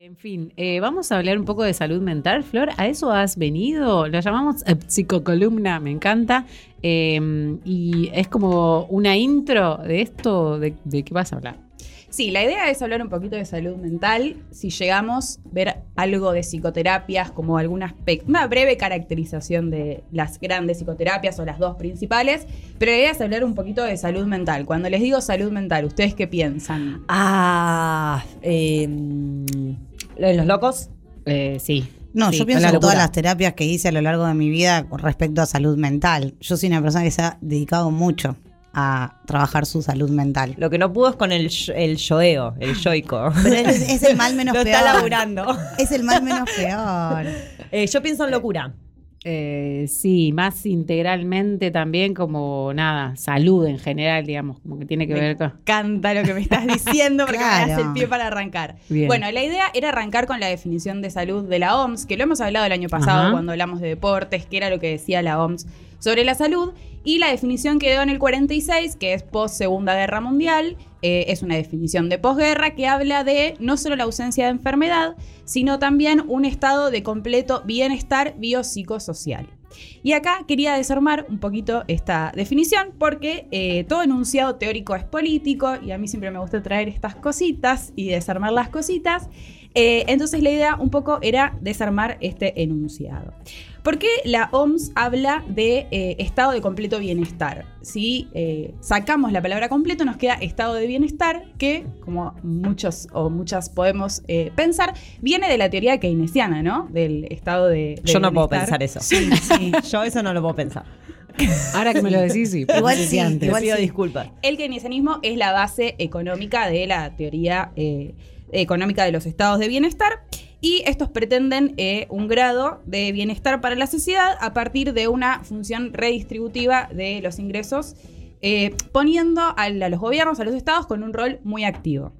En fin, eh, vamos a hablar un poco de salud mental, Flor. ¿A eso has venido? Lo llamamos eh, psicocolumna, me encanta. Eh, y es como una intro de esto, de, de qué vas a hablar. Sí, la idea es hablar un poquito de salud mental. Si llegamos a ver algo de psicoterapias, como alguna una breve caracterización de las grandes psicoterapias o las dos principales, pero la idea es hablar un poquito de salud mental. Cuando les digo salud mental, ¿ustedes qué piensan? Ah, eh, ¿lo de los locos? Eh, sí. No, Sí, yo pienso en todas las terapias que hice a lo largo de mi vida con respecto a salud mental. Yo soy una persona que se ha dedicado mucho a trabajar su salud mental. Lo que no pudo es con el, el yoeo, el yoico. Pero es, es el mal menos Lo peor. está laburando. Es el mal menos peor. Eh, yo pienso en locura. Eh, sí, más integralmente también como nada, salud en general, digamos, como que tiene que Me ver con... encanta lo que me estás diciendo porque me Claro. das el pie para arrancar. Bien. Bueno, la idea era arrancar con la definición de salud de la OMS, que lo hemos hablado el año pasado Ajá. cuando hablamos de deportes, que era lo que decía la OMS sobre la salud. Y la definición quedó en el 46, que es post Segunda Guerra Mundial. Eh, es una definición de posguerra que habla de no solo la ausencia de enfermedad, sino también un estado de completo bienestar biopsicosocial. Y acá quería desarmar un poquito esta definición porque eh, todo enunciado teórico es político y a mí siempre me gusta traer estas cositas y desarmar las cositas. Eh, entonces la idea un poco era desarmar este enunciado. ¿Por qué la OMS habla de eh, estado de completo bienestar? Si eh, sacamos la palabra completo nos queda estado de bienestar que, como muchos o muchas podemos eh, pensar, viene de la teoría keynesiana, ¿no? Del estado de... de Yo no puedo pensar eso. Sí, sí. Yo eso no lo puedo pensar. Ahora que me lo decís, sí. Igual sí, antes. Te igual pido sí. disculpas. El keynesianismo es la base económica de la teoría eh, económica de los estados de bienestar y estos pretenden eh, un grado de bienestar para la sociedad a partir de una función redistributiva de los ingresos, eh, poniendo a, los gobiernos, a los estados con un rol muy activo.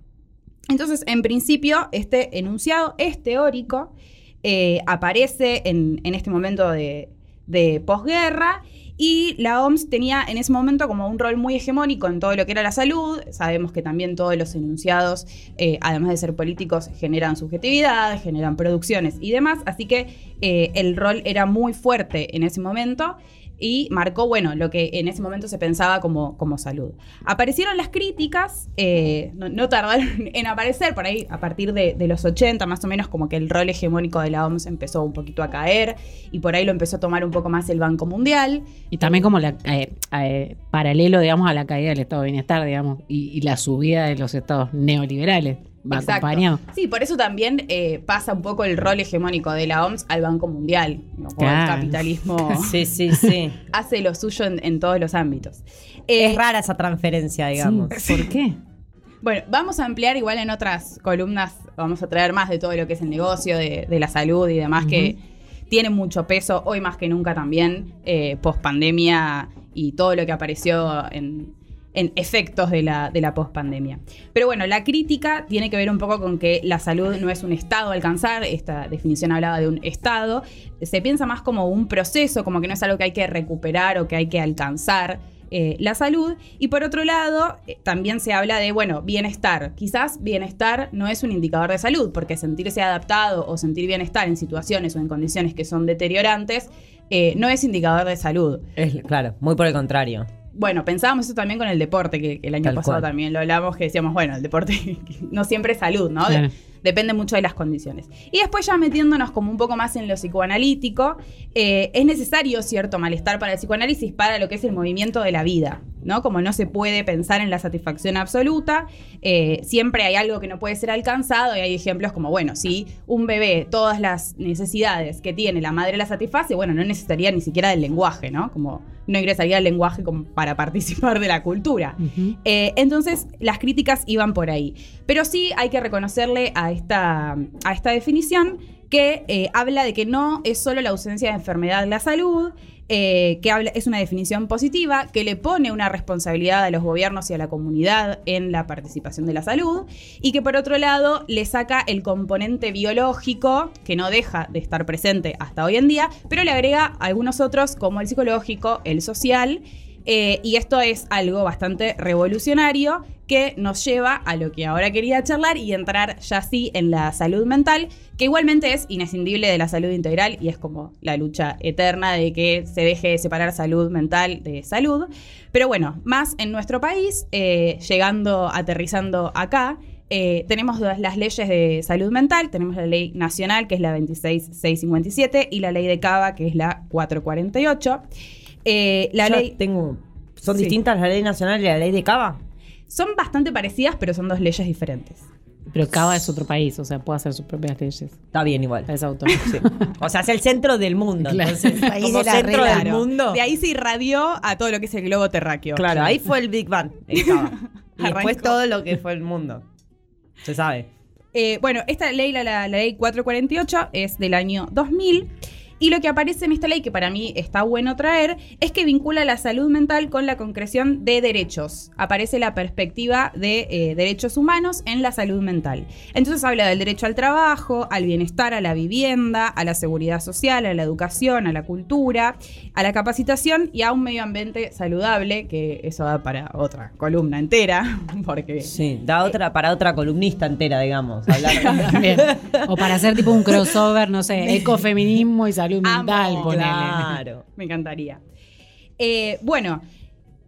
Entonces, en principio, este enunciado es teórico, eh, aparece en, este momento de posguerra y la OMS tenía en ese momento como un rol muy hegemónico en todo lo que era la salud. Sabemos que también todos los enunciados, eh, además de ser políticos, generan subjetividad, generan producciones y demás. Así que eh, el rol era muy fuerte en ese momento y marcó, bueno, lo que en ese momento se pensaba como, como salud. Aparecieron las críticas, eh, no, tardaron en aparecer, por ahí a partir de, los 80 más o menos, como que el rol hegemónico de la OMS empezó un poquito a caer y por ahí lo empezó a tomar un poco más el Banco Mundial. Y también como la, eh, eh, paralelo, digamos, a la caída del estado de bienestar, digamos, y la subida de los estados neoliberales. Va Exacto. acompañado. Sí, por eso también eh, pasa un poco el rol hegemónico de la OMS al Banco Mundial, ¿no? Claro. el capitalismo Sí, sí, sí. hace lo suyo en, en todos los ámbitos. Eh, Es rara esa transferencia, digamos. Sí, ¿Por qué? Bueno, vamos a ampliar igual en otras columnas, vamos a traer más de todo lo que es el negocio, de, de la salud y demás, que tiene mucho peso hoy más que nunca también, eh, post pandemia y todo lo que apareció en, en efectos de la, de la post pandemia. Pero bueno, la crítica tiene que ver un poco con que la salud no es un estado a alcanzar, esta definición hablaba de un estado, se piensa más como un proceso, como que no es algo que hay que recuperar o que hay que alcanzar eh, la salud. Y por otro lado, eh, también se habla de, bueno, bienestar. Quizás bienestar no es un indicador de salud, porque sentirse adaptado o sentir bienestar en situaciones o en condiciones que son deteriorantes eh, no es indicador de salud. Es, claro, muy por el contrario. Bueno, pensábamos eso también con el deporte, que, el año Tal pasado cual. también lo hablamos, que decíamos, bueno, el deporte no siempre es salud, ¿no? Claro. Depende mucho de las condiciones. Y después ya metiéndonos como un poco más en lo psicoanalítico, eh, es necesario cierto malestar para el psicoanálisis para lo que es el movimiento de la vida, ¿no? Como no se puede pensar en la satisfacción absoluta, eh, siempre hay algo que no puede ser alcanzado y hay ejemplos como, bueno, si un bebé todas las necesidades que tiene la madre las satisface, bueno, no necesitaría ni siquiera del lenguaje, ¿no? Como no ingresaría al lenguaje como para participar de la cultura. Eh, entonces, las críticas iban por ahí. Pero sí hay que reconocerle a esta, a esta definición que eh, habla de que no es solo la ausencia de enfermedad la salud, eh, que habla, es una definición positiva, que le pone una responsabilidad a los gobiernos y a la comunidad en la participación de la salud, y que por otro lado le saca el componente biológico, que no deja de estar presente hasta hoy en día, pero le agrega algunos otros como el psicológico, el social, Eh, y esto es algo bastante revolucionario que nos lleva a lo que ahora quería charlar y entrar ya sí en la salud mental, que igualmente es inescindible de la salud integral y es como la lucha eterna de que se deje de separar salud mental de salud. Pero bueno, más en nuestro país, eh, llegando, aterrizando acá, eh, tenemos las leyes de salud mental, tenemos la ley nacional, que es la 26657, y la ley de Cava, que es la 448. Eh, la Yo ley... tengo. ¿Son Sí. distintas la ley nacional y la ley de Cava? Son bastante parecidas, pero son dos leyes diferentes. Pero Cava es otro país, o sea, puede hacer sus propias leyes. Está bien igual. Es autónomo. Sí. O sea, es el centro del mundo. Claro. Entonces, País como de la centro regla. del Claro. mundo. De ahí se irradió a todo lo que es el globo terráqueo. Claro, ahí fue el Big Bang. en Cava. Y después todo lo que fue el mundo. Se sabe. Eh, bueno, esta ley, la, la- la ley 448, es del año 2000. Y lo que aparece en esta ley, que para mí está bueno traer, es que vincula la salud mental con la concreción de derechos. Aparece la perspectiva de eh, derechos humanos en la salud mental. Entonces habla del derecho al trabajo, al bienestar, a la vivienda, a la seguridad social, a la educación, a la cultura, a la capacitación y a un medio ambiente saludable, que eso da para otra columna entera, porque... Sí, da otra para otra columnista entera, digamos. Hablar. O para hacer tipo un crossover, no sé, ecofeminismo y salud mental, Amo, ponele. Claro. Me encantaría. Eh, bueno,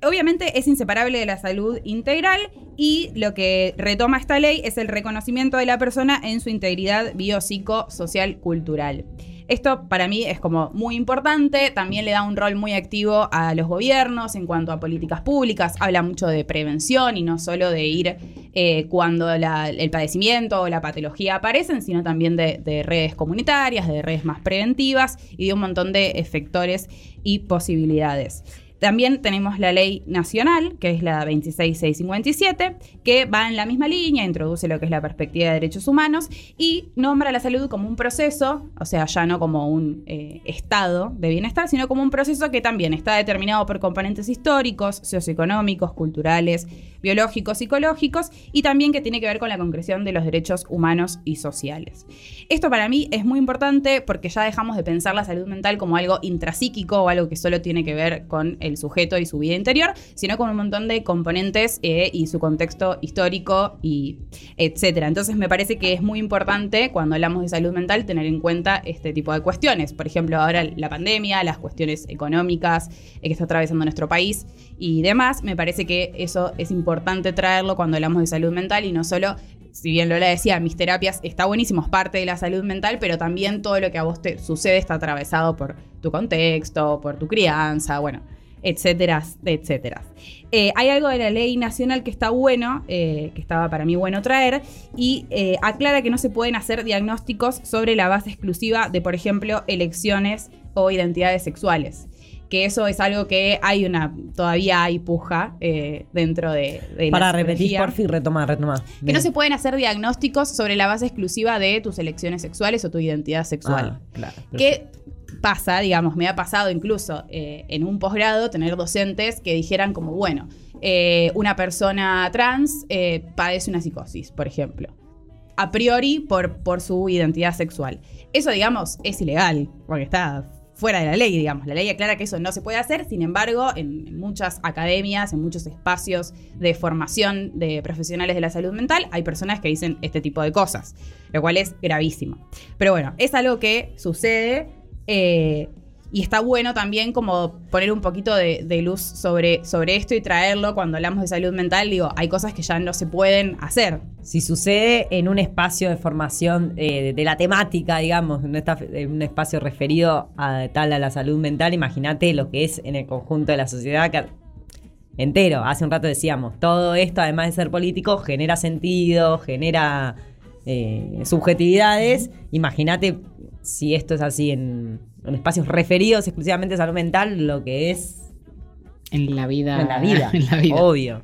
obviamente es inseparable de la salud integral y lo que retoma esta ley es el reconocimiento de la persona en su integridad biopsicosocial cultural. Esto para mí es como muy importante, también le da un rol muy activo a los gobiernos en cuanto a políticas públicas, habla mucho de prevención y no solo de ir eh, cuando el padecimiento o la patología aparecen, sino también de redes comunitarias, de redes más preventivas y de un montón de efectores y posibilidades. También tenemos la ley nacional, que es la 26657, que va en la misma línea, introduce lo que es la perspectiva de derechos humanos y nombra la salud como un proceso, o sea, ya no como un eh, estado de bienestar, sino como un proceso que también está determinado por componentes históricos, socioeconómicos, culturales, biológicos, psicológicos y también que tiene que ver con la concreción de los derechos humanos y sociales. Esto para mí es muy importante porque ya dejamos de pensar la salud mental como algo intrapsíquico o algo que solo tiene que ver con el sujeto y su vida interior, sino con un montón de componentes eh, y su contexto histórico y etcétera. Entonces me parece que es muy importante cuando hablamos de salud mental tener en cuenta este tipo de cuestiones. Por ejemplo, ahora la pandemia, las cuestiones económicas eh, que está atravesando nuestro país y demás. Me parece que eso es importante traerlo cuando hablamos de salud mental y no solo si bien Lola decía, mis terapias está buenísimo, es parte de la salud mental, pero también todo lo que a vos te sucede está atravesado por tu contexto, por tu crianza, bueno, etcétera, etcétera. Eh, hay algo de la ley nacional que está bueno, eh, que estaba para mí bueno traer, y eh, aclara que no se pueden hacer diagnósticos sobre la base exclusiva de, por ejemplo, elecciones o identidades sexuales. Que eso es algo que hay una, todavía hay puja dentro de, de la Para repetir, por fin, retoma, retoma. Que no se pueden hacer diagnósticos sobre la base exclusiva de tus elecciones sexuales o tu identidad sexual. Ah, claro. ¿Qué pasa? Digamos, me ha pasado incluso eh, en un posgrado tener docentes que dijeran como, bueno, eh, una persona trans eh, padece una psicosis, por ejemplo. A priori por, por su identidad sexual. Eso, digamos, es ilegal, porque está fuera de la ley, digamos. La ley aclara que eso no se puede hacer, sin embargo, en, en muchas academias, en muchos espacios de formación de profesionales de la salud mental, hay personas que dicen este tipo de cosas, lo cual es gravísimo. Pero bueno, es algo que sucede eh, y está bueno también como poner un poquito de, luz sobre, sobre esto y traerlo cuando hablamos de salud mental. Digo, hay cosas que ya no se pueden hacer. Si sucede en un espacio de formación eh, de, la temática, digamos, en, esta- en un espacio referido a tal a la salud mental, imagínate lo que es en el conjunto de la sociedad entero. Hace un rato decíamos, todo esto, además de ser político, genera sentido, genera eh, subjetividades. Imagínate si esto es así en, en espacios referidos exclusivamente a salud mental, lo que es En la vida. en la vida. en la vida. Obvio.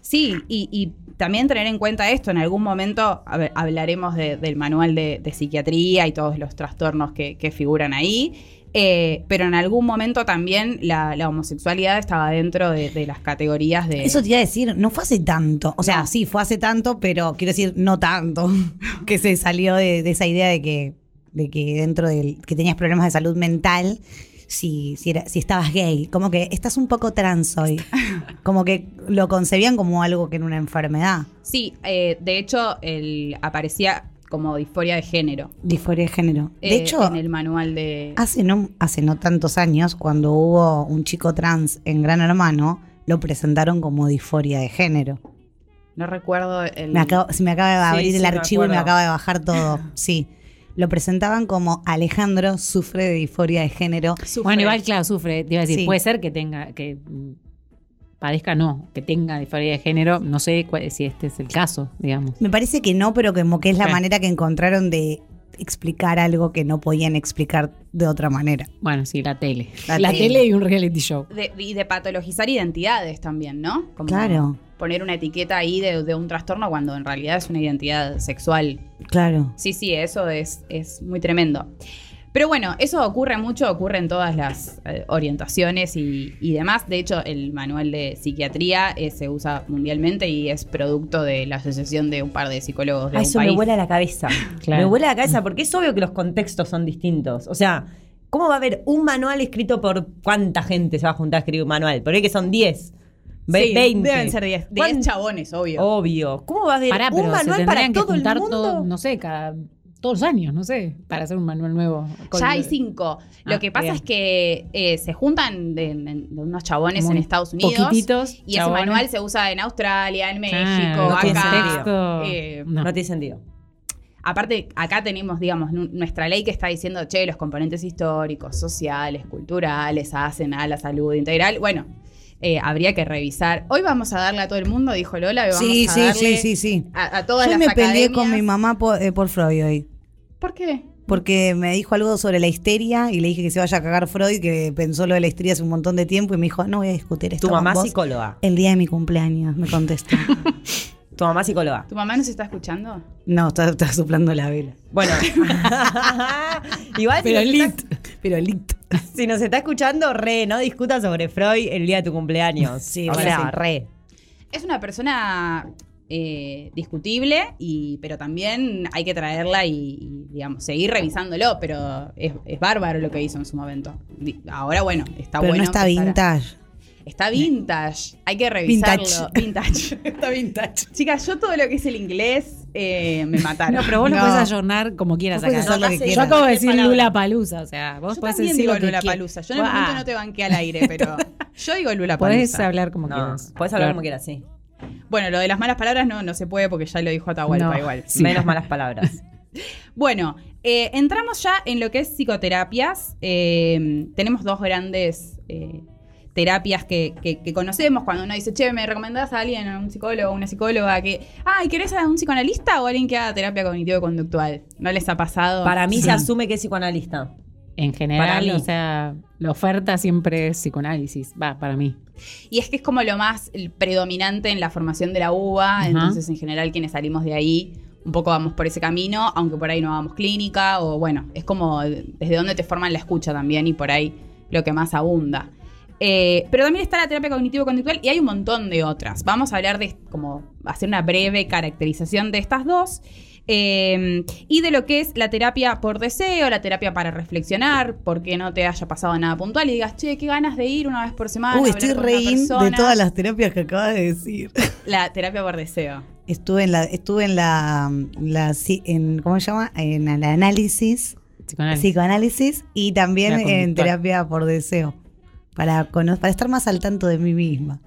Sí, y, y también tener en cuenta esto, en algún momento ver, hablaremos de- del manual de, de psiquiatría y todos los trastornos que, que figuran ahí, eh, pero en algún momento también la, la homosexualidad estaba dentro de, de las categorías de... Eso te iba a decir, no fue hace tanto. O sea, No. sí, fue hace tanto, pero quiero decir, no tanto. que se salió de, de esa idea de que, de que dentro del. que tenías problemas de salud mental. si, si, era, si estabas gay. Como que estás un poco trans hoy. Como que lo concebían como algo que era una enfermedad. Sí, eh, de hecho, el, aparecía como disforia de género. Disforia de género. De eh, hecho, en el manual de. hace no, hace no tantos años, cuando hubo un chico trans en Gran Hermano, lo presentaron como disforia de género. No recuerdo el. Me acabo- se me acaba de abrir sí, el archivo y me acaba de bajar todo. Sí. Lo presentaban como Alejandro sufre de disforia de género. Sufre. Bueno, igual, claro, sufre. Te iba a decir, Sí. puede ser que tenga, que mm, padezca, no, que tenga disforia de género. No sé cuál- si este es el caso, digamos. Me parece que no, pero como que es la Sí. manera que encontraron de explicar algo que no podían explicar de otra manera. Bueno, sí, la tele. La La, tele. tele y un reality show. De- y de patologizar identidades también, ¿no? Como Claro. Poner una etiqueta ahí de, de un trastorno cuando en realidad es una identidad sexual. Claro. Sí, sí, eso es, es muy tremendo. Pero bueno, eso ocurre mucho, ocurre en todas las eh, orientaciones y, y demás. De hecho, el manual de psiquiatría eh, se usa mundialmente y es producto de la asociación de un par de psicólogos de Ah, un eso país. me vuela la cabeza. Claro. Me vuela la cabeza porque es obvio que los contextos son distintos. O sea, ¿cómo va a haber un manual escrito por cuánta gente se va a juntar a escribir un manual? Por ahí que son 10, ve- Sí, 20. Deben ser 10 10 ¿Cuán- chabones, obvio. Obvio. ¿Cómo va a haber Pará, un manual para tendrían que todo el mundo? todo, no sé, cada todos los años, no sé, para hacer un manual nuevo. Ya hay cinco. Lo Ah, que pasa bien. es que eh, se juntan de, unos chabones en Estados Unidos. poquititos Y ese manual se usa en Australia, en México, Claro, no tiene acá. contexto. Eh, No. no. tiene sentido. Aparte, acá tenemos, digamos, nu- nuestra ley que está diciendo, che, los componentes históricos, sociales, culturales, hacen a la salud integral. Bueno, eh, habría que revisar. Hoy vamos a darle a todo el mundo, dijo Lola, vamos Sí, a sí, darle sí, sí, sí. A, a todas Yo las me peleé con academias. mi mamá por, eh, por Freud hoy. ¿Por qué? Porque me dijo algo sobre la histeria y le dije que se vaya a cagar Freud, que pensó lo de la histeria hace un montón de tiempo y me dijo, no voy a discutir esto Tu con mamá vos psicóloga. El día de mi cumpleaños, me contestó. Tu mamá psicóloga. ¿Tu mamá nos está escuchando? no, está, está soplando la vela. Bueno. Igual si Pero nos, lit. está, Pero lit. si nos está escuchando, re, no discuta sobre Freud el día de tu cumpleaños. Sí, o sea, sí. re. Es una persona eh, discutible, y, pero también hay que traerla y, y, digamos, seguir revisándolo, pero es, es bárbaro lo que hizo en su momento. Ahora, bueno, está Pero bueno. no está a- vintage. Está vintage, hay que revisarlo. Vintage. Vintage. está vintage. Chicas, yo todo lo que es el inglés eh, me mataron. No, pero vos lo podés ayornar como quieras podés acá. hacer lo que No, no, Yo acabo de ¿Qué decir palabra? Lula Palusa, o sea, vos yo podés decir digo lo que Lula quieras. Palusa. Yo en el momento no te banqué al aire, pero yo digo Lula Podés Palusa. hablar como No, quieras. podés hablar Claro. como quieras, sí. Bueno, lo de las malas palabras no, no se puede porque ya lo dijo Atahualpa No. igual. Sí. Menos malas palabras. Bueno, eh, entramos ya en lo que es psicoterapias. Eh, tenemos dos grandes eh, terapias que, que- que conocemos. Cuando uno dice, che, ¿me recomendás a alguien, a un psicólogo o una psicóloga que, ay, ¿querés a un psicoanalista o alguien que haga terapia cognitivo-conductual? ¿No les ha pasado? Para mí Sí. se asume que es psicoanalista. En Para general, mí. o sea, la oferta siempre es psicoanálisis. Va, para mí. Y es que es como lo más predominante en la formación de la UBA, entonces en general quienes salimos de ahí un poco vamos por ese camino, aunque por ahí no hagamos clínica o bueno, es como desde donde te forman la escucha también y por ahí lo que más abunda. Eh, pero también está la terapia cognitivo-conductual y hay un montón de otras. Vamos a hablar de como hacer una breve caracterización de estas dos. eh, y de lo que es la terapia por deseo, la terapia para reflexionar, porque no te haya pasado nada puntual y digas, che, qué ganas de ir una vez por semana. Uy, estoy reín de persona". todas las terapias que acabas de decir. La terapia por deseo. Estuve en la, estuve en la, en, ¿cómo se llama? En el análisis, Psicoanálisis. psicoanálisis y también en terapia por deseo. Para, para estar más al tanto de mí misma.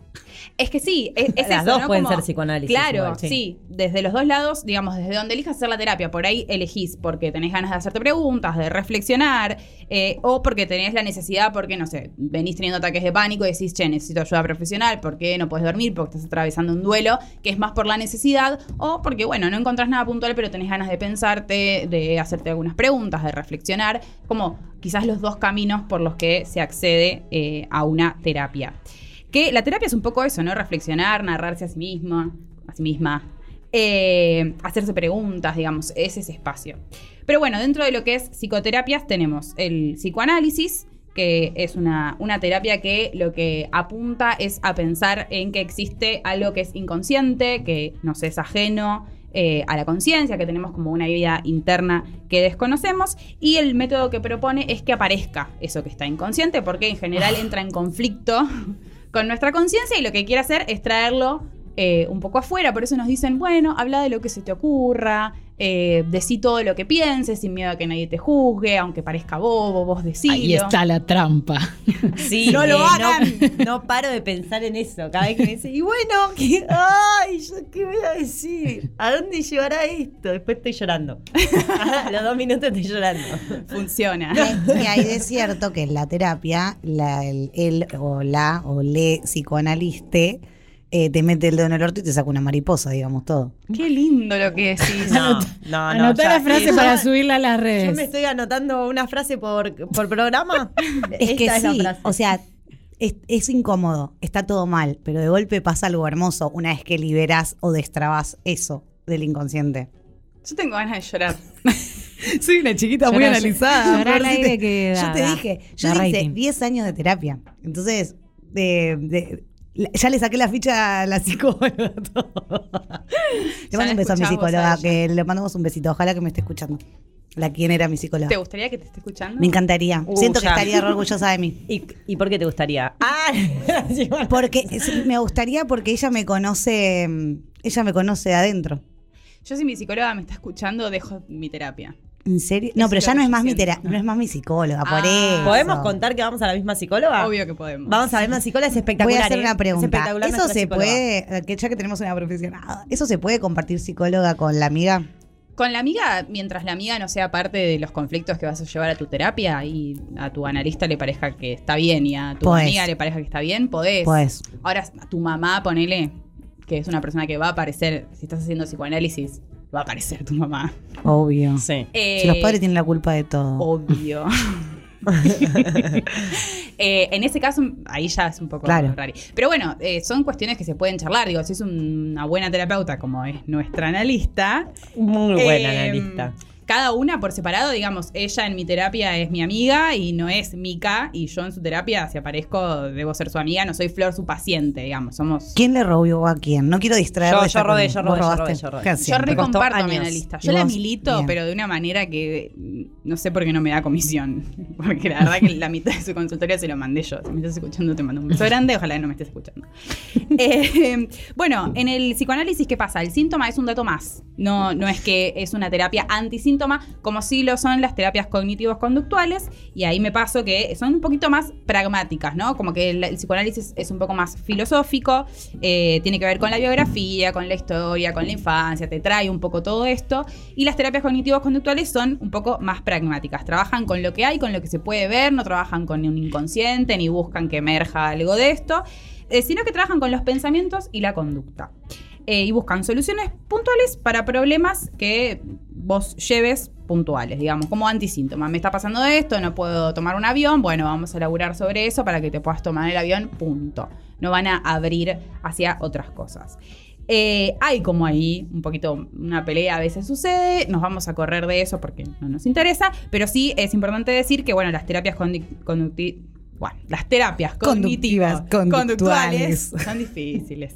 Es que sí, es, es Las eso, dos ¿no? pueden Como- ser psicoanálisis Claro, igual, sí. sí. Desde los dos lados, digamos, desde donde elijas hacer la terapia, por ahí elegís porque tenés ganas de hacerte preguntas, de reflexionar, eh, o porque tenés la necesidad, porque, no sé, venís teniendo ataques de pánico y decís, che, necesito ayuda profesional, porque no puedes dormir, porque estás atravesando un duelo, que es más por la necesidad, o porque, bueno, no encontrás nada puntual, pero tenés ganas de pensarte, de hacerte algunas preguntas, de reflexionar, como quizás los dos caminos por los que se accede eh, a una terapia. Que la terapia es un poco eso, ¿no? Reflexionar, narrarse a sí misma, a sí misma, eh, hacerse preguntas, digamos, es ese espacio. Pero bueno, dentro de lo que es psicoterapias tenemos el psicoanálisis, que es una, una terapia que lo que apunta es a pensar en que existe algo que es inconsciente, que nos es ajeno, eh, a la conciencia, que tenemos como una vida interna que desconocemos, y el método que propone es que aparezca eso que está inconsciente, porque en general entra en conflicto con nuestra conciencia y lo que quiere hacer es traerlo eh, un poco afuera, por eso nos dicen, bueno, habla de lo que se te ocurra, eh, decí todo lo que pienses sin miedo a que nadie te juzgue, aunque parezca bobo, vos decilo. Ahí está la trampa. Sí, No lo eh, hagan. No, no paro de pensar en eso. Cada vez que me dice, y bueno, ¿qué, ay, ¿yo qué voy a decir? ¿A dónde llevará esto? Después estoy llorando. A los dos minutos estoy llorando. Funciona. Y ahí es cierto que en la terapia, la, el, el o la o le psicoanaliste eh, te mete el dedo en el orto y te saca una mariposa, digamos todo. Qué lindo lo que decís. No, no, no. Anotá ya- la frase para yo- subirla a las Yo redes. me estoy anotando una frase por, por programa. Es que Esta la sí, frase. o sea, es, es incómodo, está todo mal, pero de golpe pasa algo hermoso una vez que liberás o destrabas eso del inconsciente. Yo tengo ganas de llorar. Soy una chiquita muy analizada. aire te- que da, Yo te dije, yo hice rating. 10 años de terapia. Entonces, de- ya le saqué la ficha a la psicóloga. todo. Le mando un beso a mi psicóloga, a que le mandamos un besito. Ojalá que me esté escuchando. La quien era mi psicóloga. ¿Te gustaría que te esté escuchando? Me encantaría. Uh, Siento que estaría orgullosa de mí. ¿Y, ¿Y por qué te gustaría? Ah. Porque sí, me gustaría porque ella me conoce, ella me conoce de adentro. Yo si mi psicóloga me está escuchando, dejo mi terapia. ¿En serio? No, pero ya no es más mi tera- no es más mi psicóloga, por Ah. eso. ¿Podemos contar que vamos a la misma psicóloga? Obvio que podemos. Vamos a la misma psicóloga, es espectacular. Voy a hacer ¿eh? una Es pregunta. espectacular ¿Eso se psicóloga. puede, que ya que tenemos una profesional, ¿eso se puede compartir psicóloga con la amiga? Con la amiga, mientras la amiga no sea parte de los conflictos que vas a llevar a tu terapia y a tu analista le parezca que está bien y a tu Podés. amiga le parezca que está bien, podés. Pues, Ahora, a tu mamá, ponele, que es una persona que va a aparecer, si estás haciendo psicoanálisis, va a aparecer tu mamá. obvio. Sí. Eh, Si los padres tienen la culpa de todo. Obvio. Eh, en ese caso, ahí ya es un poco Claro. raro. Pero bueno, eh, son cuestiones que se pueden charlar. Digo, si es un- una buena terapeuta como es nuestra analista. Muy buena eh, analista. Cada una por separado, digamos, ella en mi terapia es mi amiga y no es Mica, y yo en su terapia, si aparezco, debo ser su amiga, no soy Flor su paciente, digamos, somos... ¿Quién le robó a quién? No quiero distraer. Yo- yo robé, yo robé, yo robé, yo robé. ¿Qué Yo recomparto mi analista. ¿Y Yo la milito, Bien. pero de una manera que no sé por qué no me da comisión. Porque la verdad que la mitad de su consultorio se lo mandé yo. Si me estás escuchando, te mando un beso grande. Ojalá que no me estés escuchando. Eh, bueno, en el psicoanálisis, ¿qué pasa? El síntoma es un dato más. No, no es que es una terapia antisíntoma, como sí lo son las terapias cognitivos conductuales. Y ahí me paso que son un poquito más pragmáticas, ¿no? Como que el, psicoanálisis es un poco más filosófico, eh, tiene que ver con la biografía, con la historia, con la infancia, te trae un poco todo esto. Y las terapias cognitivos conductuales son un poco más pragmáticas. Trabajan con lo que hay, con lo que se puede ver, no trabajan con un inconsciente, ni buscan que emerja algo de esto, eh, sino que trabajan con los pensamientos y la conducta. Eh, y buscan soluciones puntuales para problemas que vos lleves puntuales, digamos, como antisíntoma. Me está pasando esto, no puedo tomar un avión, bueno, vamos a laburar sobre eso para que te puedas tomar el avión, punto. No van a abrir hacia otras cosas. Eh, hay como ahí un poquito una pelea a veces sucede, nos vamos a correr de eso porque no nos interesa, pero sí es importante decir que bueno, las terapias conducti- bueno, las terapias cognitivas, conductuales. conductuales son difíciles.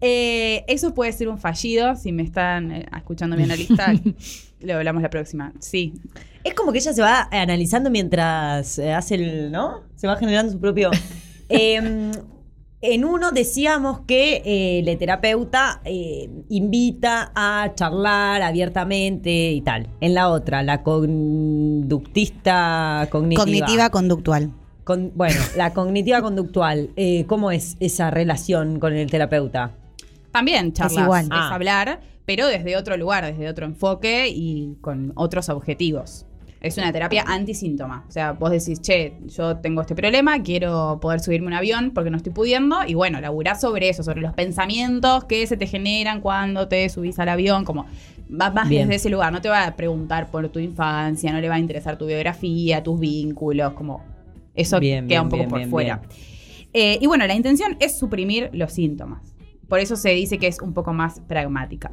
Eh, eso puede ser un fallido, si me están eh, escuchando mi analista, lo hablamos la próxima. Sí, Es como que ella se va analizando mientras eh, hace el. ¿No? Se va generando su propio. Em, en uno decíamos que eh, el terapeuta eh, invita a charlar abiertamente y tal. En la otra, la conductista cognitiva. Cognitiva conductual. Con- bueno, la cognitiva conductual. eh, ¿Cómo es esa relación con el terapeuta? También charlas, es, igual. Ah. hablar, pero desde otro lugar, desde otro enfoque y con otros objetivos. Es una terapia antisíntoma. O sea, vos decís, che, yo tengo este problema, quiero poder subirme a un avión porque no estoy pudiendo. Y bueno, laburás sobre eso, sobre los pensamientos que se te generan cuando te subís al avión. Como va más Bien. desde ese lugar. No te va a preguntar por tu infancia, no le va a interesar tu biografía, tus vínculos, como eso Bien, queda bien, un poco bien, por fuera. Eh, y bueno, la intención es suprimir los síntomas. Por eso se dice que es un poco más pragmática.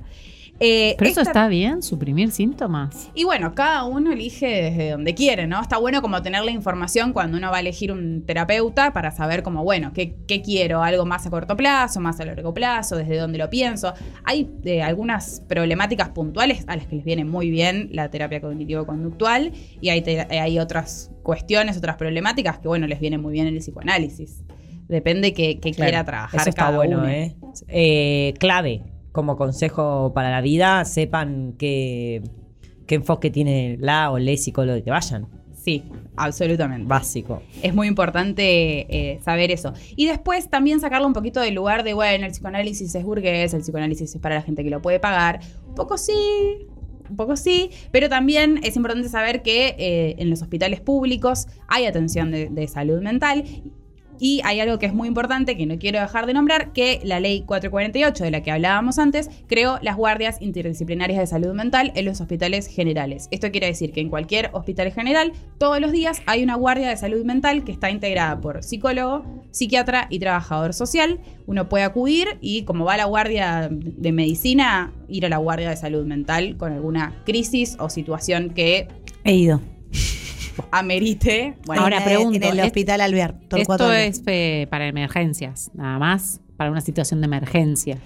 Eh, Pero eso está bien, suprimir síntomas. Y bueno, cada uno elige desde donde quiere, ¿no? Está bueno como tener la información cuando uno va a elegir un terapeuta para saber como, bueno, qué, qué quiero, algo más a corto plazo, más a largo plazo, desde dónde lo pienso. Hay eh, algunas problemáticas puntuales a las que les viene muy bien la terapia cognitivo-conductual y hay, te- hay otras cuestiones, otras problemáticas que, bueno, les viene muy bien el psicoanálisis. Depende que, que Claro, quiera trabajar Eso está cada bueno, uno. ¿eh? Eh, Clave, como consejo para la vida, sepan qué, qué enfoque tiene la o le psicólogo que vayan. Sí, absolutamente. Básico. Es muy importante eh, saber eso. Y después también sacarlo un poquito del lugar de, bueno, el psicoanálisis es burgués, el psicoanálisis es para la gente que lo puede pagar. Un poco sí, un poco sí, pero también es importante saber que eh, en los hospitales públicos hay atención de, de salud mental. Y hay algo que es muy importante, que no quiero dejar de nombrar, que la ley 448 de la que hablábamos antes creó las guardias interdisciplinarias de salud mental en los hospitales generales. Esto quiere decir que en cualquier hospital general, todos los días hay una guardia de salud mental que está integrada por psicólogo, psiquiatra y trabajador social. Uno puede acudir y como va a la guardia de medicina, ir a la guardia de salud mental con alguna crisis o situación que He ido. Amerite. Bueno, Ahora En- pregunto, En el ¿es- hospital Alvear. Esto es eh, para emergencias, nada más, para una situación de emergencia.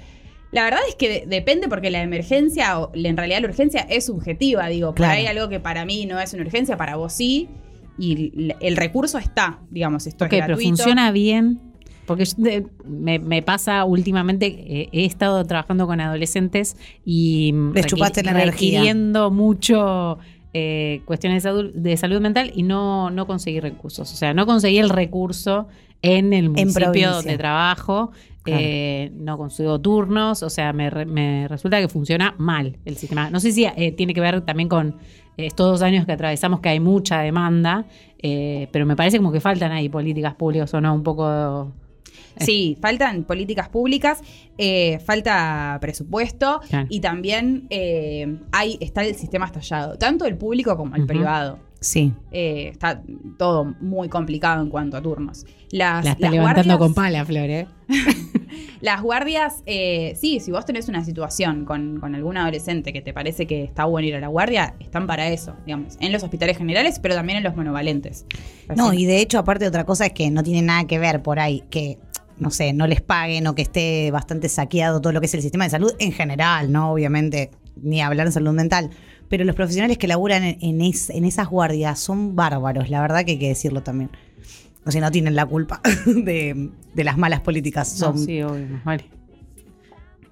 La verdad es que de- depende porque la emergencia, o en realidad la urgencia es subjetiva, digo, por Claro. ahí algo que para mí no es una urgencia, para vos sí, y el, el recurso está, digamos, esto Ok, es pero gratuito. funciona bien. Porque yo de- me, me pasa últimamente, eh, he estado trabajando con adolescentes y mm, Les chupaste la energía. requiriendo mucho eh, cuestiones de salud, de salud mental y no, no conseguí recursos. O sea, no conseguí el recurso en el municipio provincia. donde trabajo. Claro. eh, no consigo turnos, o sea, me, me resulta que funciona mal el sistema. No sé si eh, tiene que ver también con estos dos años que atravesamos que hay mucha demanda, eh, pero me parece como que faltan ahí políticas públicas o no, un poco... Sí, faltan políticas públicas, eh, falta presupuesto Claro. y también eh, hay, está el sistema estallado, tanto el público como el privado. Sí. Eh, está todo muy complicado en cuanto a turnos. Las, La está las levantando guardias- con pala, Flor, ¿eh? Las guardias, eh, sí, si vos tenés una situación con, con algún adolescente que te parece que está bueno ir a la guardia, están para eso, digamos, en los hospitales generales, pero también en los monovalentes. No, y de hecho, aparte otra cosa es que no tiene nada que ver por ahí, que, no sé, no les paguen o que esté bastante saqueado todo lo que es el sistema de salud en general, ¿no? Obviamente, ni hablar de salud mental. Pero los profesionales que laburan en, en es- en esas guardias son bárbaros, la verdad que hay que decirlo también. O sea, no tienen la culpa de, de las malas políticas. No, Son, sí, obvio, más vale.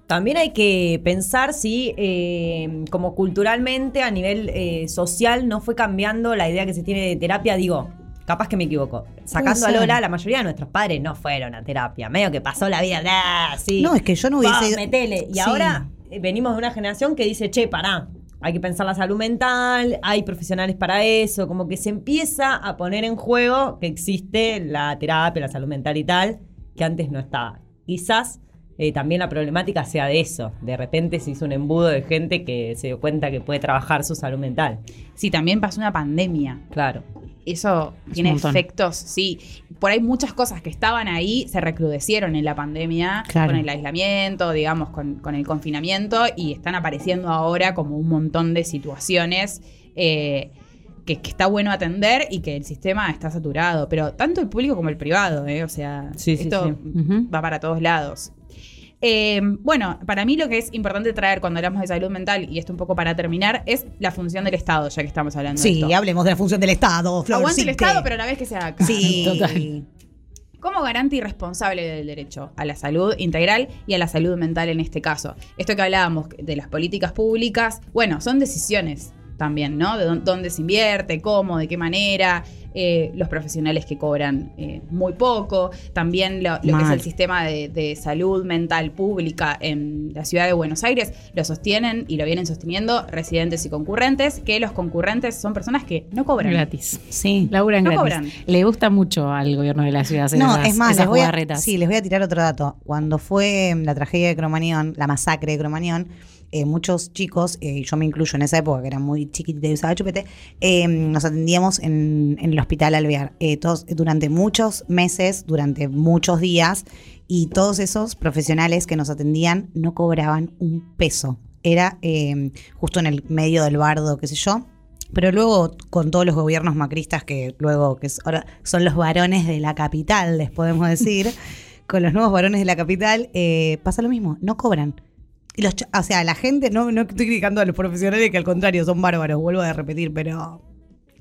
También hay que pensar si, eh, como culturalmente, a nivel eh, social, no fue cambiando la idea que se tiene de terapia. Digo, capaz que me equivoco. Sacando a. Lola, la mayoría de nuestros padres no fueron a terapia. Medio que pasó la vida, nah, sí. No, es que yo no hubiese Va, ido- metele. Y Sí. ahora eh, venimos de una generación que dice, che, pará. Hay que pensar la salud mental, hay profesionales para eso, como que se empieza a poner en juego que existe la terapia, la salud mental y tal, que antes no estaba. Quizás eh, también la problemática sea de eso. De repente se hizo un embudo de gente que se dio cuenta que puede trabajar su salud mental. Sí, también pasó una pandemia. Claro. Eso Es tiene efectos, sí. Por ahí muchas cosas que estaban ahí se recrudecieron en la pandemia, Claro. con el aislamiento, digamos, con, con el confinamiento, y están apareciendo ahora como un montón de situaciones eh, que, que está bueno atender y que el sistema está saturado. Pero tanto el público como el privado, ¿eh? O sea, Sí, sí, esto va para todos lados. Eh, bueno, para mí lo que es importante traer cuando hablamos de salud mental, y esto un poco para terminar, es la función del Estado, ya que estamos hablando de Sí, esto. hablemos de la función del Estado, Flor. Aguante el sí que- Estado, pero a la vez que se haga acá. Sí. Total. Como garante y responsable del derecho a la salud integral y a la salud mental en este caso. Esto que hablábamos de las políticas públicas, bueno, son decisiones también, ¿no? De dó- dónde se invierte, cómo, de qué manera, eh, los profesionales que cobran eh, muy poco, también lo, lo que es el sistema de, de salud mental pública en la ciudad de Buenos Aires, lo sostienen y lo vienen sosteniendo residentes y concurrentes, que los concurrentes son personas que no cobran. Gratis. Sí. Laburan No gratis. cobran. Le gusta mucho al gobierno de la ciudad No, esas, es más, esas les voy, a, jugarretas. sí, les voy a tirar otro dato. Cuando fue mm, la tragedia de Cromañón, la masacre de Cromañón, eh, muchos chicos, eh, y yo me incluyo en esa época, que era muy chiquitita y usaba chupete, eh, nos atendíamos en, el hospital Alvear. Todos, durante muchos meses, durante muchos días, y todos esos profesionales que nos atendían no cobraban un peso. era eh, justo en el medio del bardo, qué sé yo. Pero luego, con todos los gobiernos macristas que luego, que ahora son los varones de la capital, les podemos decir, con los nuevos varones de la capital, pasa lo mismo, no cobran. Y los, o sea, la gente, no, no estoy criticando a los profesionales que al contrario son bárbaros, vuelvo a repetir, pero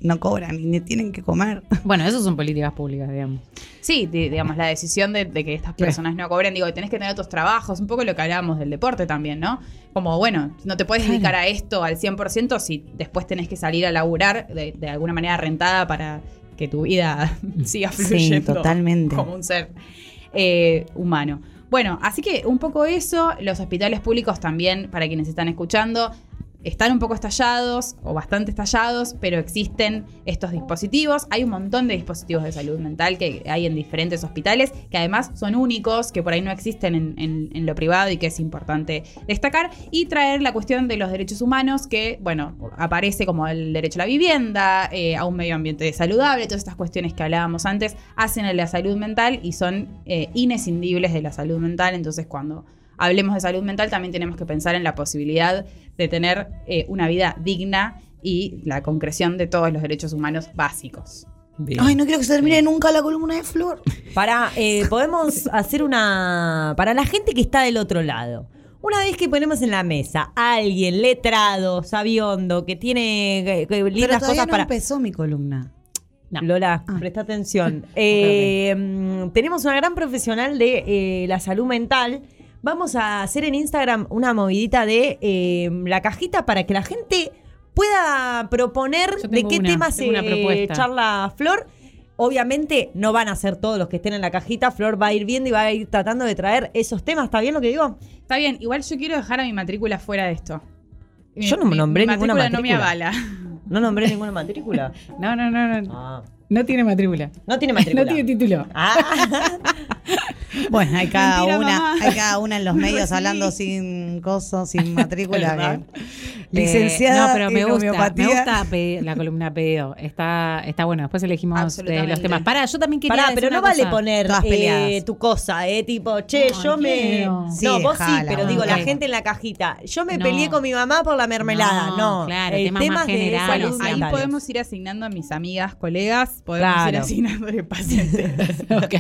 no cobran y ni tienen que comer. Bueno, eso son políticas públicas, digamos. Sí, di- digamos, la decisión de, de que estas personas no cobren, digo, tenés que tener otros trabajos, un poco lo que hablábamos del deporte también, ¿no? Como, bueno, no te puedes dedicar a esto al 100% si después tenés que salir a laburar de, de alguna manera rentada para que tu vida siga Sí, fluyendo totalmente. como un ser eh, humano. Bueno, así que un poco eso, los hospitales públicos también, para quienes están escuchando, están un poco estallados o bastante estallados, pero existen estos dispositivos. Hay un montón de dispositivos de salud mental que hay en diferentes hospitales, que además son únicos, que por ahí no existen en, lo privado y que es importante destacar. Y traer la cuestión de los derechos humanos, que, bueno, aparece como el derecho a la vivienda, eh, a un medio ambiente saludable, todas estas cuestiones que hablábamos antes, hacen a la salud mental y son eh, inescindibles de la salud mental. Entonces, cuando hablemos de salud mental, también tenemos que pensar en la posibilidad de tener eh, una vida digna y la concreción de todos los derechos humanos básicos. Ay, no quiero que se termine nunca la columna de Flor. Para, eh, podemos hacer una. Para la gente que está del otro lado. Una vez que ponemos en la mesa a alguien letrado, sabiondo, que tiene que- Pero lindas todavía cosas no para. empezó mi columna. No. Lola, Ah. presta atención. Eh, mm, tenemos una gran profesional de eh, la salud mental. Vamos a hacer en Instagram una movidita de eh, la cajita para que la gente pueda proponer de qué una, eh, propuesta. charla Flor. Obviamente no van a ser todos los que estén en la cajita. Flor va a ir viendo y va a ir tratando de traer esos temas. ¿Está bien lo que digo? Está bien, igual yo quiero dejar a mi matrícula fuera de esto. Mi- Yo no mi- nombré mi ninguna matrícula no me avala. No nombré ninguna matrícula. No, no, no, no. Ah. No tiene matrícula. No tiene matrícula. No tiene título. Ah. Bueno, hay cada Mentira, una, mamá. hay cada una en los Me medios hablando sin coso, sin matrícula. Que- Licenciada no, pero me en gusta, me homeopatía. gusta la columna pedido. Está, está bueno. Después elegimos eh, los temas. Para, yo también quería Pará, decir pero no una vale cosa. poner eh, tu cosa, eh, tipo, che, No, yo me. Sí, no, vos sí, pero digo, la gente en la cajita. Yo me No. peleé con mi mamá por la mermelada. No, No, claro, eh, temas más de generales, Bueno, ahí podemos ir asignando a mis amigas, colegas, podemos ir Claro. asignándole pacientes. Ok.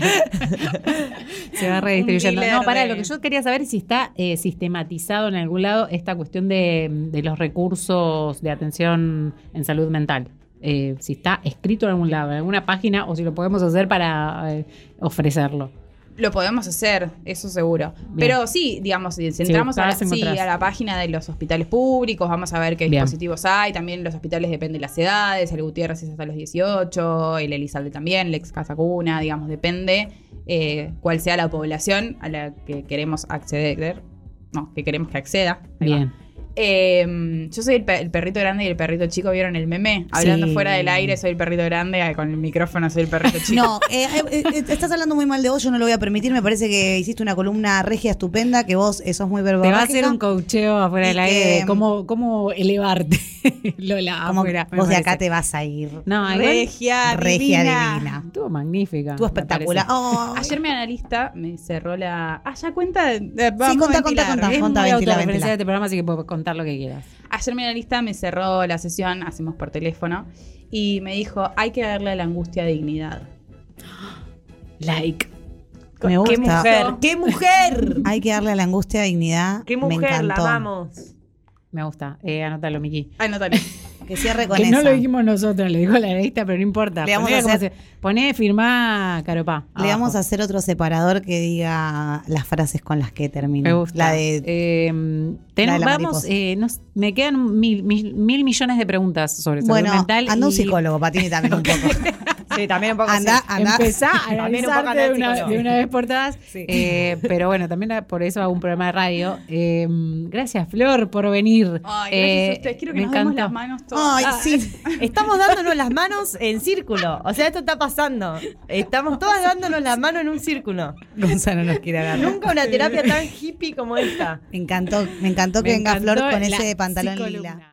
Se va redistribuyendo. No, para, de- lo que yo quería saber es si está eh, sistematizado en algún lado esta cuestión de, de los recursos de atención en salud mental. Eh, si está escrito en algún lado, en alguna página, o si lo podemos hacer para eh, ofrecerlo. Lo podemos hacer, eso seguro. Bien. Pero sí, digamos, si entramos a, la, buscás, sí, a la página de los hospitales públicos, vamos a ver qué Bien. dispositivos hay. También los hospitales dependen de las edades. El Gutiérrez es hasta los 18, el Elizalde también, el ex Casa Cuna, digamos, depende eh, cuál sea la población a la que queremos acceder. No, que queremos que acceda. Bien. Eh, yo soy el, pe- el perrito grande y el perrito chico. ¿Vieron el meme? Hablando Sí. fuera del aire, soy el perrito grande. ah, Con el micrófono soy el perrito chico. No, eh, eh, eh, estás hablando muy mal de vos, yo no lo voy a permitir. Me parece que hiciste una columna regia estupenda, que vos eh, sos muy Te va a hacer un coacheo afuera Y del aire que- de cómo, cómo elevarte, Lola, Como afuera. vos de acá te vas a ir. No, Regia, Regia divina. divina. estuvo magnífica. Me espectacular. Oh, Ayer mi analista me cerró la. Ah, ya cuenta. de- de- Sí, vamos a contá, ventilar. contá, contá. Es Fonta, muy ventila, autorreferencial ventila. este programa, así que puedes contar lo que quieras. Ayer mi analista me cerró la sesión, hacemos por teléfono, y me dijo: hay que darle a la angustia dignidad. Like. me ¡Qué gusta. mujer! ¡Qué mujer! Hay que darle a la angustia dignidad. ¡Qué me mujer! La encantó. amamos. Me gusta. Eh, anótalo, Miki. Tony. Que cierre con Que esa. no lo dijimos nosotros, lo dijo la lista, pero no importa. Le vamos Poné a hacer- Poné, firmá, Caropá. Le vamos a hacer otro separador que diga las frases con las que termina. Me gusta. La de Eh, ten- la de la vamos, eh, nos- me quedan mil, mil, mil millones de preguntas sobre salud bueno, mental. anda un psicólogo, Patini también un poco. Sí, también un poco Anda, anda. Empezá a También un poco analizarte de una, vez por todas. Sí. Eh, pero bueno, también por eso hago un programa de radio. Eh, gracias, Flor, por venir. Ay, gracias Eh, a ustedes. Quiero que me nos demos las manos todos. Ay, Ah, sí. Estamos dándonos las manos en círculo. O sea, esto está pasando. Estamos todas dándonos las manos en un círculo. Gonzalo nos quiere agarrar. Nunca una terapia tan hippie como esta. Me encantó, me encantó que Me venga Flor encantó con ese pantalón lila.